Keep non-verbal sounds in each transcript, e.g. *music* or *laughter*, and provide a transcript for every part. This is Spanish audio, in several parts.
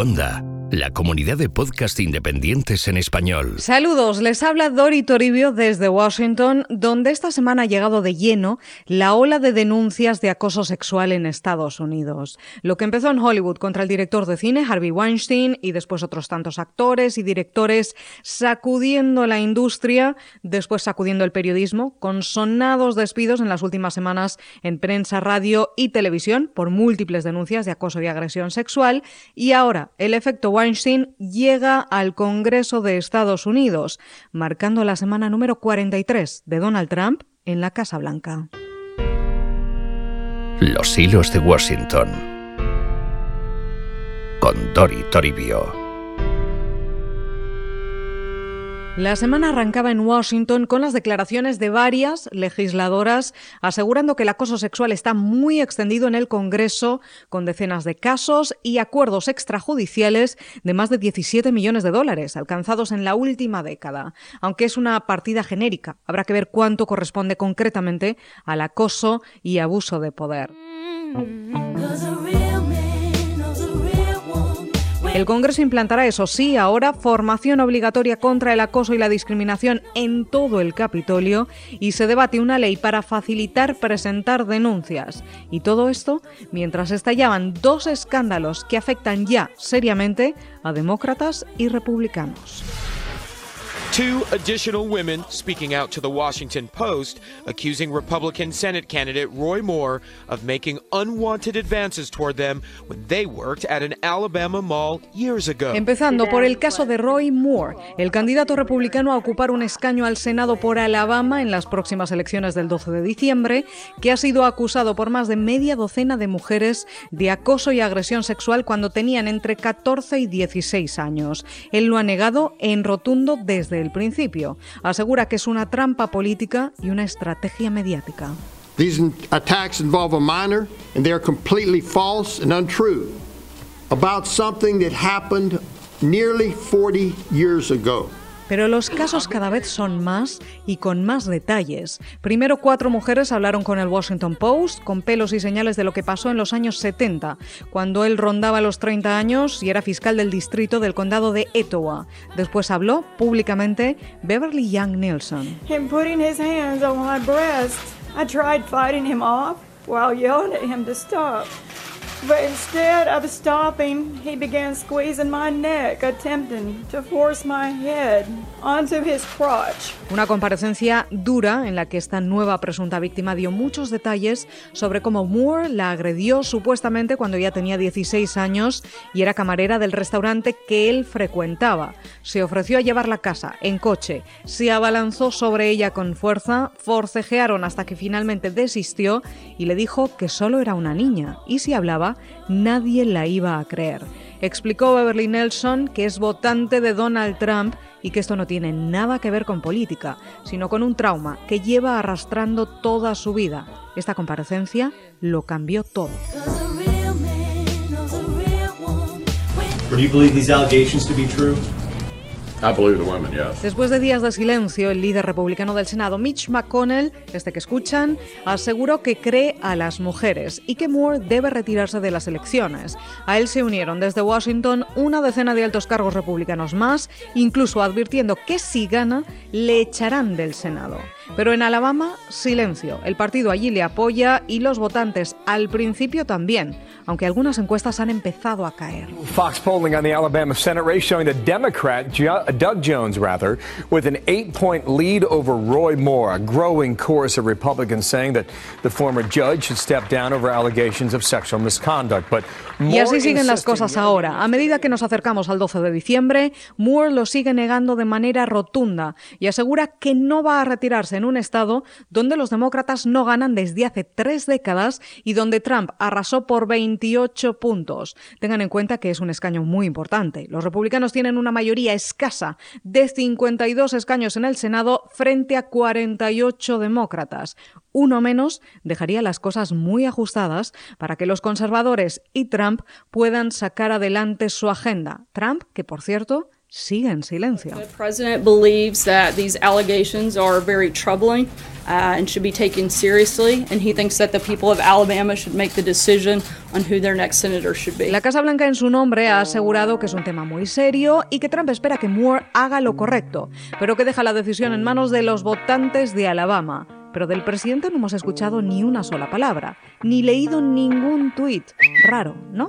Onda la comunidad de podcast independientes en español. Saludos, les habla Dori Toribio desde Washington, donde esta semana ha llegado de lleno la ola de denuncias de acoso sexual en Estados Unidos. Lo que empezó en Hollywood contra el director de cine Harvey Weinstein y después otros tantos actores y directores sacudiendo la industria, después sacudiendo el periodismo, con sonados despidos en las últimas semanas en prensa, radio y televisión por múltiples denuncias de acoso y agresión sexual, y ahora el efecto Weinstein llega al Congreso de Estados Unidos, marcando la semana número 43 de Donald Trump en la Casa Blanca. Los hilos de Washington con Dori Toribio. La semana arrancaba en Washington con las declaraciones de varias legisladoras asegurando que el acoso sexual está muy extendido en el Congreso, con decenas de casos y acuerdos extrajudiciales de más de 17 millones de dólares alcanzados en la última década. Aunque es una partida genérica, habrá que ver cuánto corresponde concretamente al acoso y abuso de poder. El Congreso implantará, eso sí, ahora formación obligatoria contra el acoso y la discriminación en todo el Capitolio y se debate una ley para facilitar presentar denuncias. Y todo esto mientras estallaban dos escándalos que afectan ya seriamente a demócratas y republicanos. Two additional women speaking out to the Washington Post, accusing Republican Senate candidate Roy Moore of making unwanted advances toward them when they worked at an Alabama mall years ago. Empezando por el caso de Roy Moore, el candidato republicano a ocupar un escaño al Senado por Alabama en las próximas elecciones del 12 de diciembre, que ha sido acusado por más de media docena de mujeres de acoso y agresión sexual cuando tenían entre 14 y 16 años. Él lo ha negado en rotundo desde el principio. Asegura que es una trampa política y una estrategia mediática. These attacks involve a minor and they are completely false and untrue about something that happened nearly 40 years ago. Pero los casos cada vez son más y con más detalles. Primero, cuatro mujeres hablaron con el Washington Post con pelos y señales de lo que pasó en los años 70, cuando él rondaba los 30 años y era fiscal del distrito del condado de Etowah. Después habló públicamente Beverly Young Nielsen. Him putting his hands on my. I tried fighting him off while yelling at him to stop. But instead of stopping, he began squeezing my neck, attempting to force my head onto his crotch. Una comparecencia dura en la que esta nueva presunta víctima dio muchos detalles sobre cómo Moore la agredió supuestamente cuando ya tenía 16 años y era camarera del restaurante que él frecuentaba. Se ofreció a llevarla a casa en coche, se abalanzó sobre ella con fuerza, forcejearon hasta que finalmente desistió y le dijo que solo era una niña y si hablaba nadie la iba a creer. Explicó Beverly Nelson que es votante de Donald Trump y que esto no tiene nada que ver con política, sino con un trauma que lleva arrastrando toda su vida. Esta comparecencia lo cambió todo. Después de días de silencio, el líder republicano del Senado, Mitch McConnell, este que escuchan, aseguró que cree a las mujeres y que Moore debe retirarse de las elecciones. A él se unieron desde Washington una decena de altos cargos republicanos más, incluso advirtiendo que si gana, le echarán del Senado. Pero en Alabama, silencio. El partido allí le apoya y los votantes al principio también, aunque algunas encuestas han empezado a caer. Fox polling on the Alabama Senate race showing the Democrat Doug Jones, rather, with an eight-point lead over Roy Moore. A growing chorus of Republicans saying that the former judge should step down over allegations of sexual misconduct. But y así siguen las cosas ahora. A medida que nos acercamos al 12 de diciembre, Moore lo sigue negando de manera rotunda y asegura que no va a retirarse en un estado donde los demócratas no ganan desde hace tres décadas y donde Trump arrasó por 28 puntos. Tengan en cuenta que es un escaño muy importante. Los republicanos tienen una mayoría escasa de 52 escaños en el Senado frente a 48 demócratas. Uno menos dejaría las cosas muy ajustadas para que los conservadores y Trump puedan sacar adelante su agenda. Trump, que por cierto, sigue en silencio. The president believes that these allegations are very troubling uh, and should be taken seriously, and he thinks that the people of Alabama should make the decision on who their next senator should be. La Casa Blanca en su nombre ha asegurado que es un tema muy serio y que Trump espera que Moore haga lo correcto, pero que deja la decisión en manos de los votantes de Alabama. Pero del presidente no hemos escuchado ni una sola palabra, ni leído ningún tuit. Raro, ¿no?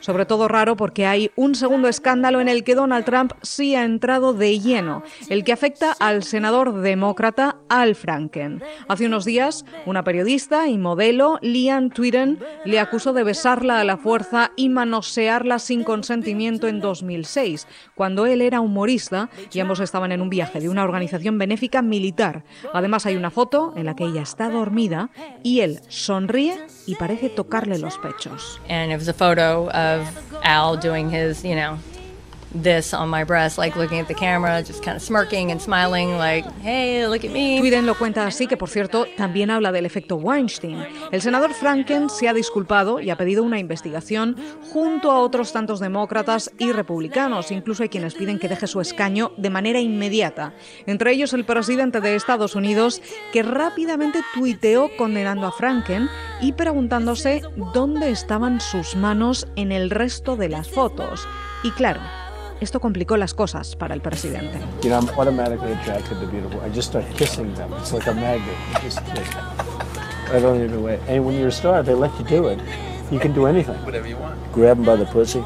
Sobre todo raro porque hay un segundo escándalo en el que Donald Trump sí ha entrado de lleno, el que afecta al senador demócrata Al Franken. Hace unos días, una periodista y modelo, Lian Twitten, le acusó de besarla a la fuerza y manosearla sin consentimiento en 2006, cuando él era humorista y ambos estaban en un viaje de una organización benéfica militar. Además hay una foto en la que ella está dormida y él sonríe y parece tocarle los pechos. And it was a photo of Al doing his, you know, this on my breast, like looking at the camera, just kind of smirking and smiling, like, hey, look at me. Twiden lo cuenta así, que por cierto también habla del efecto Weinstein. El senador Franken se ha disculpado y ha pedido una investigación junto a otros tantos demócratas y republicanos. Incluso hay quienes piden que deje su escaño de manera inmediata. Entre ellos el presidente de Estados Unidos, que rápidamente tuiteó condenando a Franken y preguntándose dónde estaban sus manos en el resto de las fotos. Y claro, esto complicó las cosas para el presidente. You know, I'm automatically attracted to beautiful. I just start kissing them. It's like a magnet. You just kiss them. I don't even wait. And when you're a star, they let you do it. You can do anything. Whatever you want. Grab them by the pussy.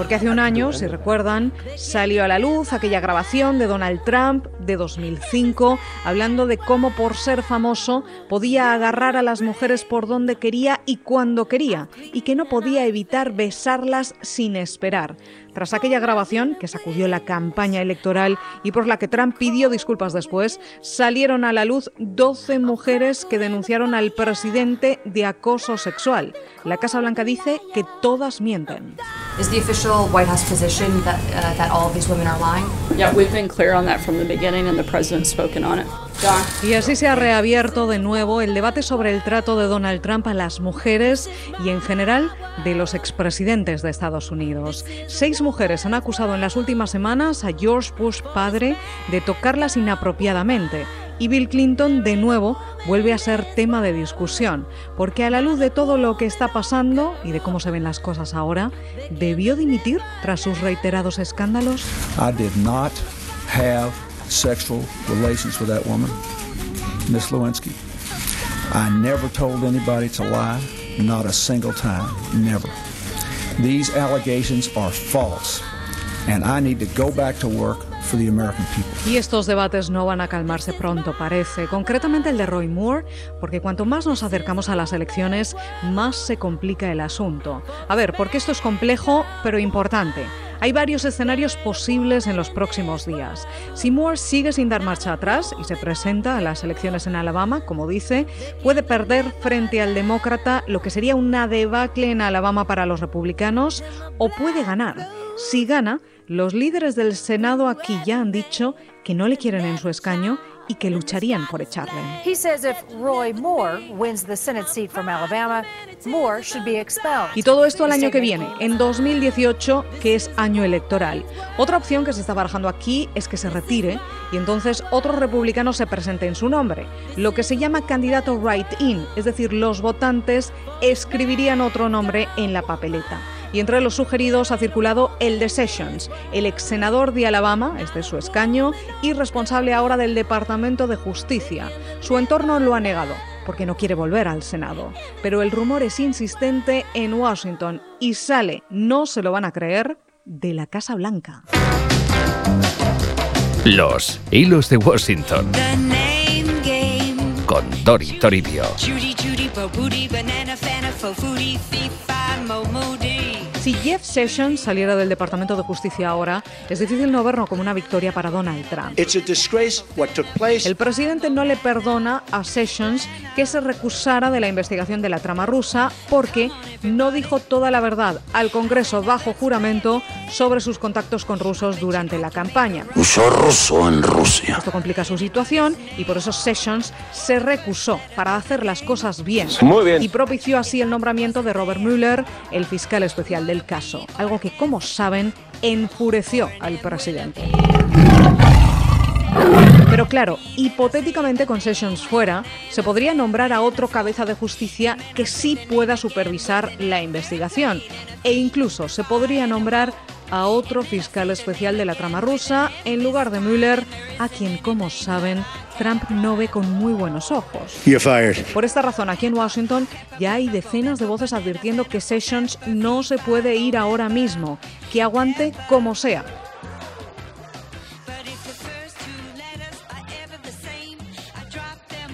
Porque hace un año, si recuerdan, salió a la luz aquella grabación de Donald Trump de 2005, hablando de cómo por ser famoso podía agarrar a las mujeres por donde quería y cuando quería, y que no podía evitar besarlas sin esperar. Tras aquella grabación, que sacudió la campaña electoral y por la que Trump pidió disculpas después, salieron a la luz 12 mujeres que denunciaron al presidente de acoso sexual. La Casa Blanca dice que todas mienten. Is the official White House position that, uh, that all of these women are lying? Yeah, we've been clear on that from the beginning, and the president's spoken on it. Y así se ha reabierto de nuevo el debate sobre el trato de Donald Trump a las mujeres y en general de los expresidentes de Estados Unidos. Seis mujeres han acusado en las últimas semanas a George Bush padre de tocarlas inapropiadamente. Y Bill Clinton, de nuevo, vuelve a ser tema de discusión, porque a la luz de todo lo que está pasando y de cómo se ven las cosas ahora, ¿debió dimitir tras sus reiterados escándalos? I did not have sexual relations with that woman, Miss Lewinsky. I never told anybody to lie, not a single time, never. These allegations are false, and I need to go back to work for the American people. Y estos debates no van a calmarse pronto, parece. Concretamente el de Roy Moore, porque cuanto más nos acercamos a las elecciones, más se complica el asunto. A ver, porque esto es complejo, pero importante. Hay varios escenarios posibles en los próximos días. Si Moore sigue sin dar marcha atrás y se presenta a las elecciones en Alabama, como dice, puede perder frente al demócrata lo que sería una debacle en Alabama para los republicanos, o puede ganar. Si gana, los líderes del Senado aquí ya han dicho que no le quieren en su escaño y que lucharían por echarle. He says if Roy Moore wins the Senate seat from Alabama, Moore should be expelled. Y todo esto al año que viene, en 2018, que es año electoral. Otra opción que se está barajando aquí es que se retire y entonces otro republicano se presente en su nombre, lo que se llama candidato write-in, es decir, los votantes escribirían otro nombre en la papeleta y entre los sugeridos ha circulado el de Sessions, el ex senador de Alabama, este es su escaño, y responsable ahora del Departamento de Justicia. Su entorno lo ha negado porque no quiere volver al Senado. Pero el rumor es insistente en Washington y sale, no se lo van a creer, de la Casa Blanca. Los hilos de Washington. Con Dori Toribio. Si Jeff Sessions saliera del Departamento de Justicia ahora, es difícil no verlo como una victoria para Donald Trump. It's a disgrace what took place. El presidente no le perdona a Sessions que se recusara de la investigación de la trama rusa porque no dijo toda la verdad al Congreso bajo juramento sobre sus contactos con rusos durante la campaña. Usó ruso en Rusia. Esto complica su situación y por eso Sessions se recusó para hacer las cosas bien. Muy bien. Y propició así el nombramiento de Robert Mueller, el fiscal especial de del caso, algo que, como saben, enfureció al presidente. Pero claro, hipotéticamente con Sessions fuera, se podría nombrar a otro cabeza de justicia que sí pueda supervisar la investigación. E incluso se podría nombrar a otro fiscal especial de la trama rusa en lugar de Mueller, a quien, como saben, Trump no ve con muy buenos ojos. Por esta razón, aquí en Washington ya hay decenas de voces advirtiendo que Sessions no se puede ir ahora mismo, que aguante como sea.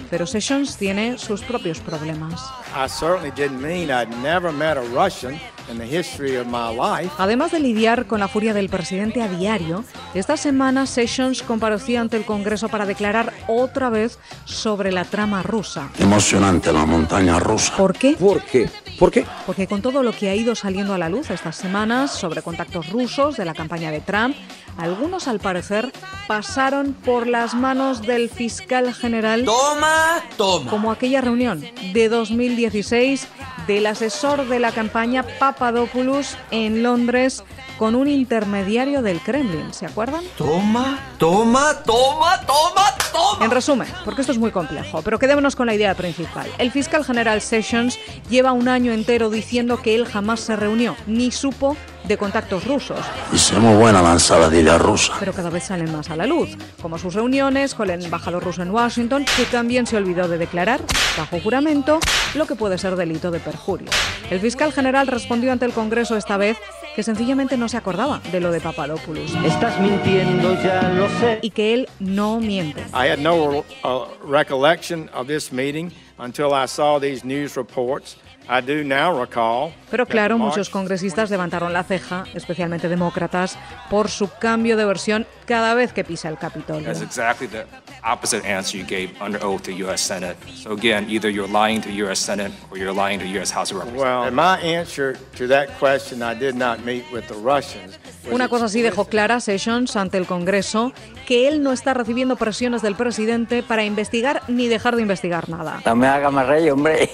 Pero Sessions tiene sus propios problemas. I certainly didn't mean I'd never met a Russian in the history of my life. Además de lidiar con la furia del presidente a diario, esta semana Sessions compareció ante el Congreso para declarar otra vez sobre la trama rusa. Emocionante la montaña rusa. ¿Por qué? ¿Por qué? ¿Por qué? Porque con todo lo que ha ido saliendo a la luz estas semanas sobre contactos rusos de la campaña de Trump, algunos al parecer pasaron por las manos del fiscal general. Toma, toma. Como aquella reunión de 2016 del asesor de la campaña Papadopoulos en Londres con un intermediario del Kremlin, ¿se acuerdan? Toma, toma, toma, toma, toma. En resumen, porque esto es muy complejo, pero quedémonos con la idea principal. El fiscal general Sessions lleva un año entero diciendo que él jamás se reunió ni supo de contactos rusos. Hicimos buena la ensaladilla rusa. Pero cada vez salen más a la luz, como sus reuniones con el embajador ruso en Washington, que también se olvidó de declarar, bajo juramento, lo que puede ser delito de perjurio. El fiscal general respondió ante el Congreso esta vez que sencillamente no se acordaba de lo de Papadopoulos. Estás mintiendo, ya lo sé. Y que él no miente. I had no uh, recollection of this meeting until I saw these news reports. I do now recall Pero claro, muchos congresistas levantaron la ceja, especialmente demócratas, por su cambio de versión cada vez que pisa el Capitolio. That's exactly the opposite answer you gave under oath to U.S. Senate. So again, either you're lying to U.S. Senate or you're lying to U.S. House of Representatives. Well, in my answer to that question, I did not meet with the Russians. Una cosa sí dejó clara Sessions ante el Congreso, que él no está recibiendo presiones del presidente para investigar ni dejar de investigar nada. No me haga más rey, hombre.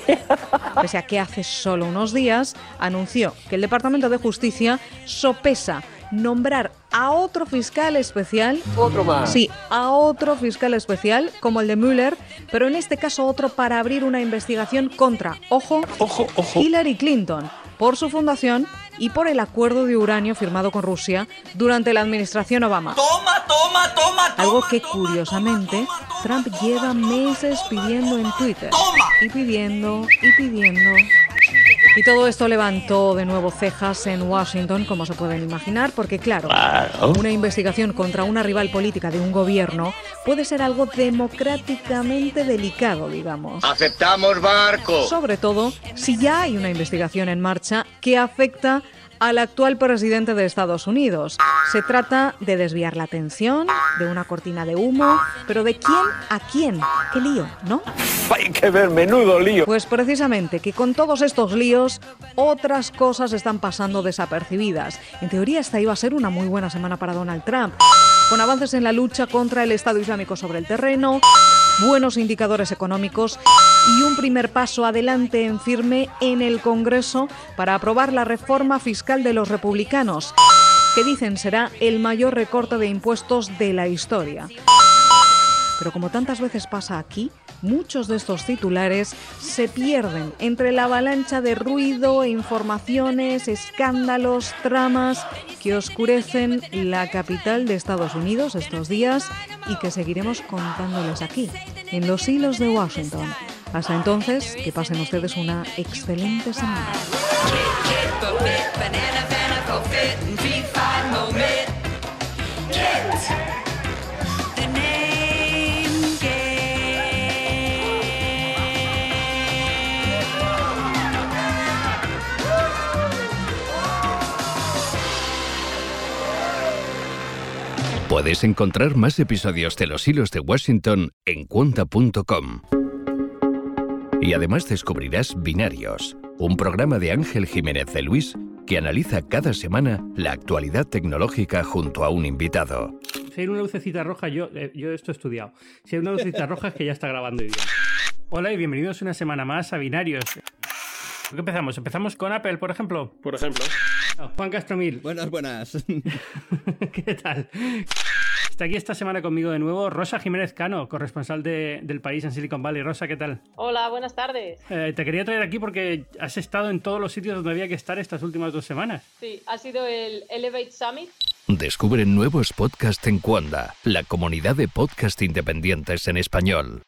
Pese a que hace solo unos días anunció que el Departamento de Justicia sopesa nombrar a otro fiscal especial. Otro más. Sí, a otro fiscal especial, como el de Mueller, pero en este caso otro para abrir una investigación contra, ojo, ojo, ojo. Hillary Clinton, por su fundación y por el acuerdo de uranio firmado con Rusia durante la administración Obama. Toma, toma, toma, toma. Algo que curiosamente Trump lleva meses pidiendo en Twitter. Y pidiendo, y pidiendo. Y todo esto levantó de nuevo cejas en Washington, como se pueden imaginar, porque claro, una investigación contra una rival política de un gobierno puede ser algo democráticamente delicado, digamos. Aceptamos barco. Sobre todo si ya hay una investigación en marcha que afecta al actual presidente de Estados Unidos. Se trata de desviar la atención, de una cortina de humo, pero ¿de quién a quién? ¿Qué lío, no? Hay que ver, menudo lío. Pues precisamente que con todos estos líos, otras cosas están pasando desapercibidas. En teoría esta iba a ser una muy buena semana para Donald Trump, con avances en la lucha contra el Estado Islámico sobre el terreno, buenos indicadores económicos y un primer paso adelante en firme en el Congreso para aprobar la reforma fiscal de los republicanos, que dicen será el mayor recorte de impuestos de la historia. Pero como tantas veces pasa aquí, muchos de estos titulares se pierden entre la avalancha de ruido, informaciones, escándalos, tramas que oscurecen la capital de Estados Unidos estos días y que seguiremos contándoles aquí, en los hilos de Washington. Hasta entonces, que pasen ustedes una excelente semana. Puedes encontrar más episodios de Los Hilos de Washington en cuenta.com. Y además descubrirás Binarios, un programa de Ángel Jiménez de Luis que analiza cada semana la actualidad tecnológica junto a un invitado. Si hay una lucecita roja, yo, eh, yo esto he estudiado. Si hay una lucecita roja es que ya está grabando idioma. Hola y bienvenidos una semana más a Binarios. ¿Qué empezamos? ¿Empezamos con Apple, por ejemplo? Por ejemplo. Juan Castromil. Buenas, buenas. *laughs* ¿Qué tal? Está aquí esta semana conmigo de nuevo Rosa Jiménez Cano, corresponsal de, del país en Silicon Valley. Rosa, ¿qué tal? Hola, buenas tardes. Eh, te quería traer aquí porque has estado en todos los sitios donde había que estar estas últimas dos semanas. Sí, ha sido el Elevate Summit. Descubre nuevos podcasts en Cuanda, la comunidad de podcast independientes en español.